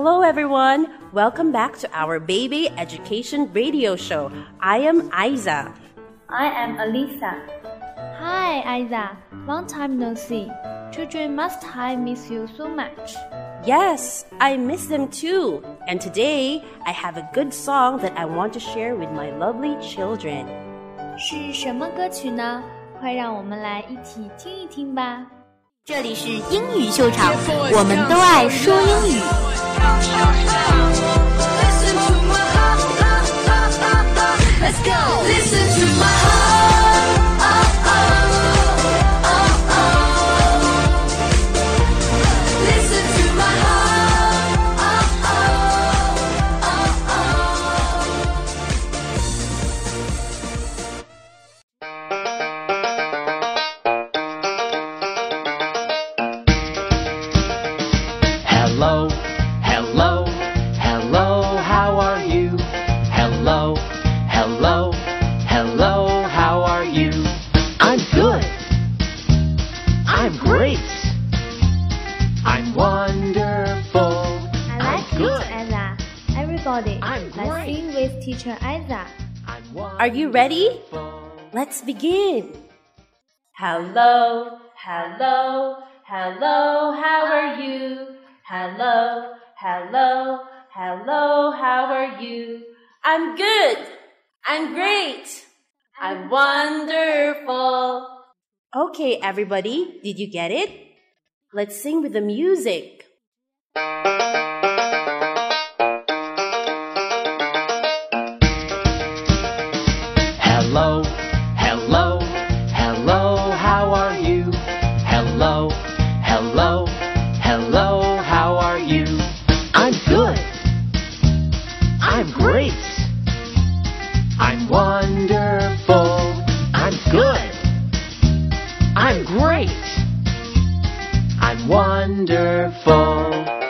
Hello, everyone. Welcome back to our baby education radio show. I am Isa. I am Alisa. Hi, Isa. Long time no see. Children must have miss you so much. Yes, I miss them too. And today I have a good song that I want to share with my lovely children. 是什么歌曲呢？快让我们来一起听一听吧。 这里是英语秀场，我们都爱说英语。With Teacher Isa. Are you ready? Let's begin. Hello, hello, hello, how are you? Hello, hello, hello, how are you? I'm good. I'm great. I'm wonderful. Okay, everybody, did you get it? Let's sing with the music. Hello, hello, hello, how are you? Hello, hello, hello, how are you? I'm good. I'm great. I'm wonderful. I'm good. I'm great. I'm wonderful.